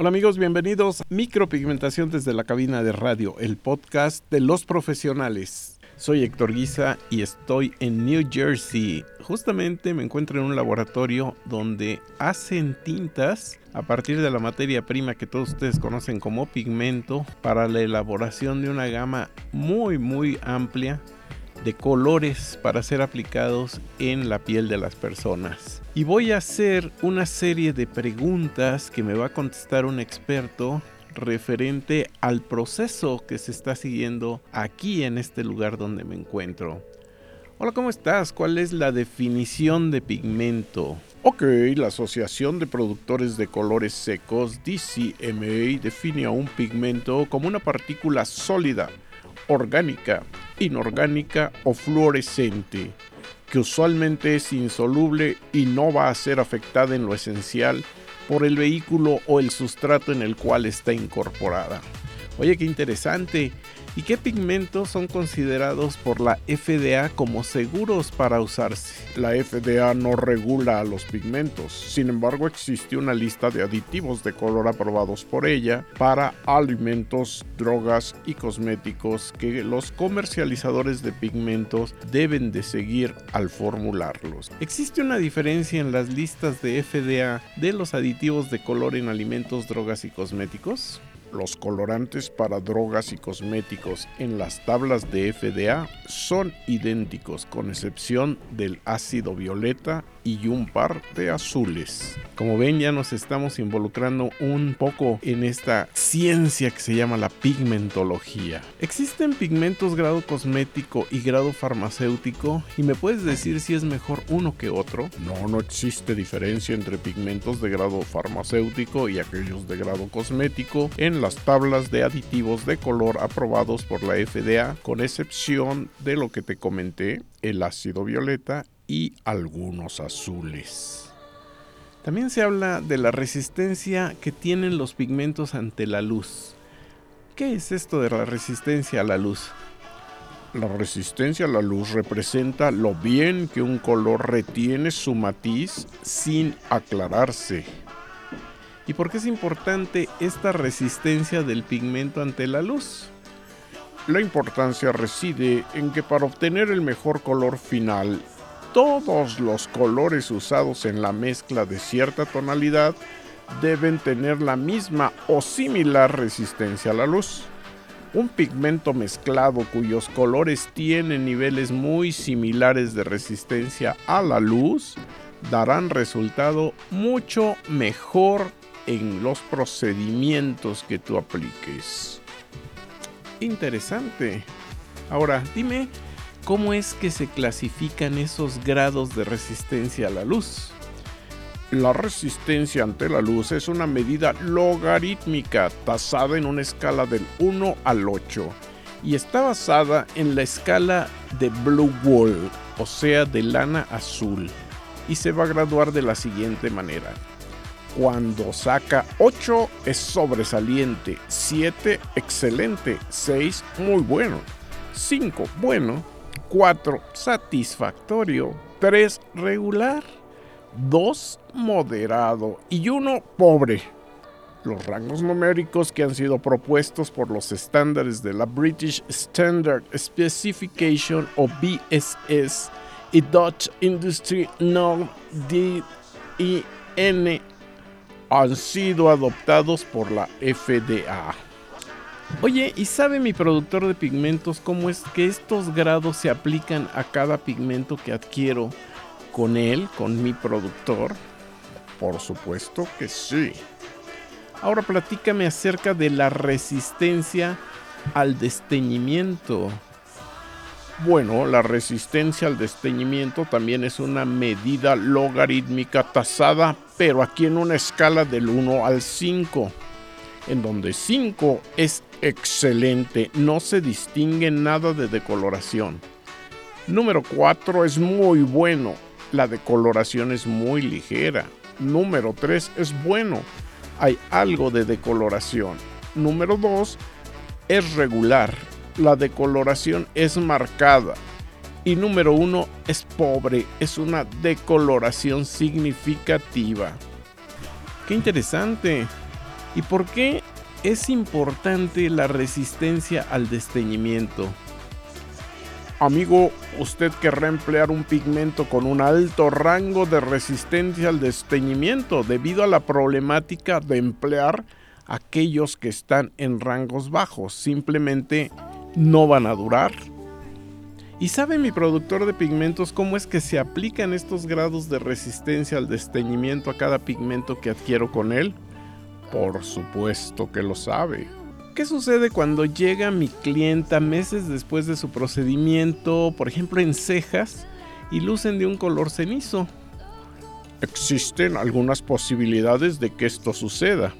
Hola amigos, bienvenidos a Micropigmentación desde la cabina de radio, el podcast de los profesionales. Soy Héctor Guisa y estoy en New Jersey. Justamente me encuentro en un laboratorio donde hacen tintas a partir de la materia prima que todos ustedes conocen como pigmento para la elaboración de una gama muy muy amplia de colores para ser aplicados en la piel de las personas. Y voy a hacer una serie de preguntas que me va a contestar un experto referente al proceso que se está siguiendo aquí en este lugar donde me encuentro. Hola, ¿cómo estás? ¿Cuál es la definición de pigmento? Ok, la Asociación de Productores de Colores Secos, DCMA, define a un pigmento como una partícula sólida, orgánica, inorgánica o fluorescente, que usualmente es insoluble y no va a ser afectada en lo esencial por el vehículo o el sustrato en el cual está incorporada. Oye, qué interesante. ¿Y qué pigmentos son considerados por la FDA como seguros para usarse? La FDA no regula a los pigmentos, sin embargo existe una lista de aditivos de color aprobados por ella para alimentos, drogas y cosméticos que los comercializadores de pigmentos deben de seguir al formularlos. ¿Existe una diferencia en las listas de FDA de los aditivos de color en alimentos, drogas y cosméticos? Los colorantes para drogas y cosméticos en las tablas de FDA son idénticos con excepción del ácido violeta y un par de azules. Como ven ya nos estamos involucrando un poco en esta ciencia que se llama la pigmentología. ¿Existen pigmentos grado cosmético y grado farmacéutico? ¿Y me puedes decir si es mejor uno que otro? No, no existe diferencia entre pigmentos de grado farmacéutico y aquellos de grado cosmético en las tablas de aditivos de color aprobados por la FDA con excepción de lo que te comenté, el ácido violeta y algunos azules. También se habla de la resistencia que tienen los pigmentos ante la luz. ¿Qué es esto de la resistencia a la luz? La resistencia a la luz representa lo bien que un color retiene su matiz sin aclararse. ¿Y por qué es importante esta resistencia del pigmento ante la luz? La importancia reside en que para obtener el mejor color final todos los colores usados en la mezcla de cierta tonalidad deben tener la misma o similar resistencia a la luz. Un pigmento mezclado cuyos colores tienen niveles muy similares de resistencia a la luz darán resultado mucho mejor en los procedimientos que tú apliques. Interesante. Ahora, dime, ¿Cómo es que se clasifican esos grados de resistencia a la luz? La resistencia ante la luz es una medida logarítmica tasada en una escala del 1 al 8 y está basada en la escala de Blue Wall, o sea, de lana azul, y se va a graduar de la siguiente manera. Cuando saca 8 es sobresaliente, 7 excelente, 6 muy bueno, 5 bueno, 4 satisfactorio, 3 regular, 2 moderado. Y 1 pobre. Los rangos numéricos que han sido propuestos por los estándares de la British Standard Specification o BSS y Dutch Industry Norm DIN han sido adoptados por la FDA. Oye, ¿y sabe mi productor de pigmentos cómo es que estos grados se aplican a cada pigmento que adquiero con él, con mi productor? Por supuesto que sí. Ahora platícame acerca de la resistencia al desteñimiento. Bueno, la resistencia al desteñimiento también es una medida logarítmica tasada, pero aquí en una escala del 1 al 5 en donde 5 es excelente, no se distingue nada de decoloración. Número 4 es muy bueno, la decoloración es muy ligera. Número 3 es bueno, hay algo de decoloración. Número 2 es regular, la decoloración es marcada. Y número 1 es pobre, es una decoloración significativa. Qué interesante. ¿Y por qué es importante la resistencia al desteñimiento? Amigo, usted querrá emplear un pigmento con un alto rango de resistencia al desteñimiento debido a la problemática de emplear aquellos que están en rangos bajos. Simplemente no van a durar. ¿Y sabe mi productor de pigmentos cómo es que se aplican estos grados de resistencia al desteñimiento a cada pigmento que adquiero con él? Por supuesto que lo sabe. ¿Qué sucede cuando llega mi clienta meses después de su procedimiento, por ejemplo en cejas, y lucen de un color cenizo? Existen algunas posibilidades de que esto suceda.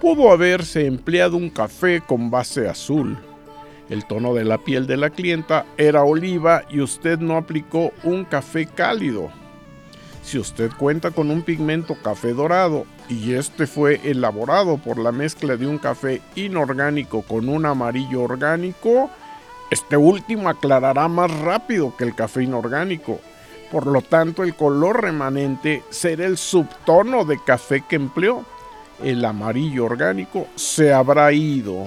Pudo haberse empleado un café con base azul. El tono de la piel de la clienta era oliva y usted no aplicó un café cálido. Si usted cuenta con un pigmento café dorado y este fue elaborado por la mezcla de un café inorgánico con un amarillo orgánico, este último aclarará más rápido que el café inorgánico. Por lo tanto, el color remanente será el subtono de café que empleó. El amarillo orgánico se habrá ido.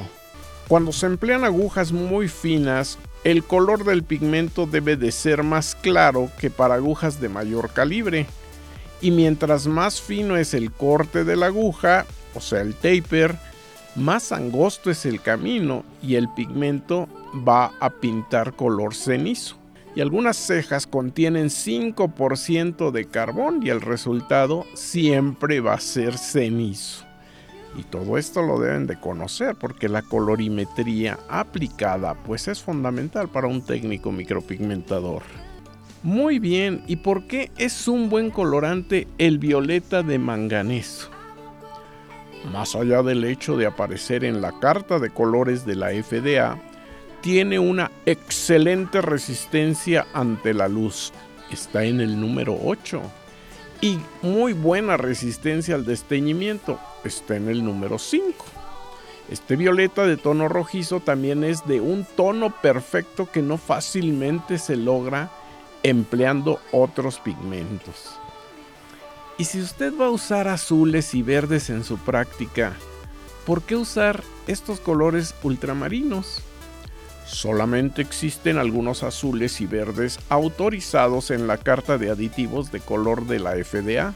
Cuando se emplean agujas muy finas, el color del pigmento debe de ser más claro que para agujas de mayor calibre. Y mientras más fino es el corte de la aguja, o sea el taper, más angosto es el camino y el pigmento va a pintar color cenizo. Y algunas cejas contienen 5% de carbón y el resultado siempre va a ser cenizo. Y todo esto lo deben de conocer porque la colorimetría aplicada pues es fundamental para un técnico micropigmentador. Muy bien, ¿y por qué es un buen colorante el violeta de manganeso? Más allá del hecho de aparecer en la carta de colores de la FDA, tiene una excelente resistencia ante la luz. Está en el número 8 y muy buena resistencia al desteñimiento. Está en el número 5. Este violeta de tono rojizo también es de un tono perfecto que no fácilmente se logra empleando otros pigmentos. Y si usted va a usar azules y verdes en su práctica, ¿por qué usar estos colores ultramarinos? Solamente existen algunos azules y verdes autorizados en la carta de aditivos de color de la FDA.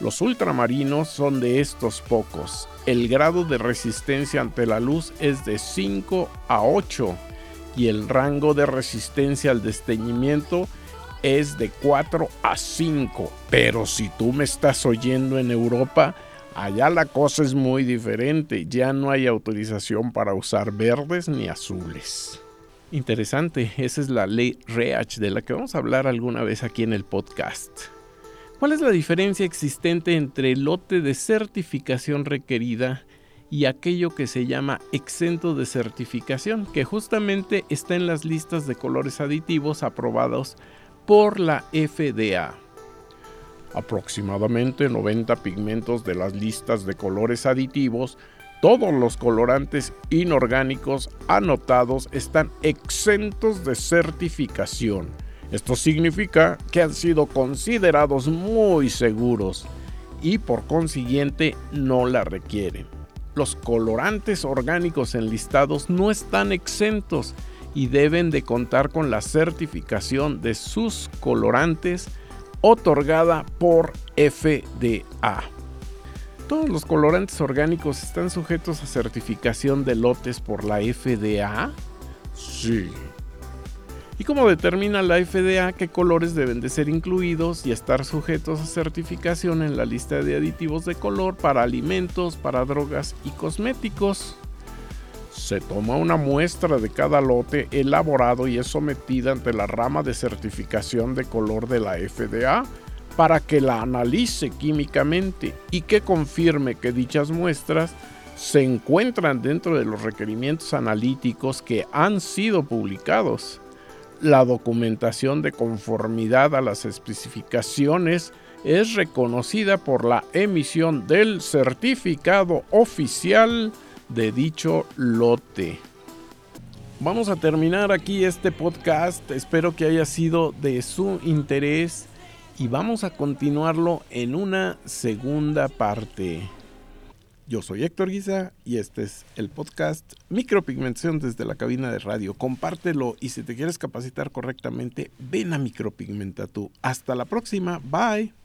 Los ultramarinos son de estos pocos. El grado de resistencia ante la luz es de 5 a 8 y el rango de resistencia al desteñimiento es de 4 a 5. Pero si tú me estás oyendo en Europa, allá la cosa es muy diferente. Ya no hay autorización para usar verdes ni azules. Interesante, esa es la ley REACH de la que vamos a hablar alguna vez aquí en el podcast. ¿Cuál es la diferencia existente entre el lote de certificación requerida y aquello que se llama exento de certificación, que justamente está en las listas de colores aditivos aprobados por la FDA? Aproximadamente 90 pigmentos de las listas de colores aditivos todos los colorantes inorgánicos anotados están exentos de certificación. Esto significa que han sido considerados muy seguros y por consiguiente no la requieren. Los colorantes orgánicos enlistados no están exentos y deben de contar con la certificación de sus colorantes otorgada por FDA. ¿Todos los colorantes orgánicos están sujetos a certificación de lotes por la FDA? Sí. ¿Y cómo determina la FDA qué colores deben de ser incluidos y estar sujetos a certificación en la lista de aditivos de color para alimentos, para drogas y cosméticos? Se toma una muestra de cada lote elaborado y es sometida ante la rama de certificación de color de la FDA para que la analice químicamente y que confirme que dichas muestras se encuentran dentro de los requerimientos analíticos que han sido publicados. La documentación de conformidad a las especificaciones es reconocida por la emisión del certificado oficial de dicho lote. Vamos a terminar aquí este podcast. Espero que haya sido de su interés y vamos a continuarlo en una segunda parte. Yo soy Héctor Guisa y este es el podcast Micropigmentación desde la cabina de radio. Compártelo y si te quieres capacitar correctamente, ven a Micropigmenta tú. Hasta la próxima. Bye.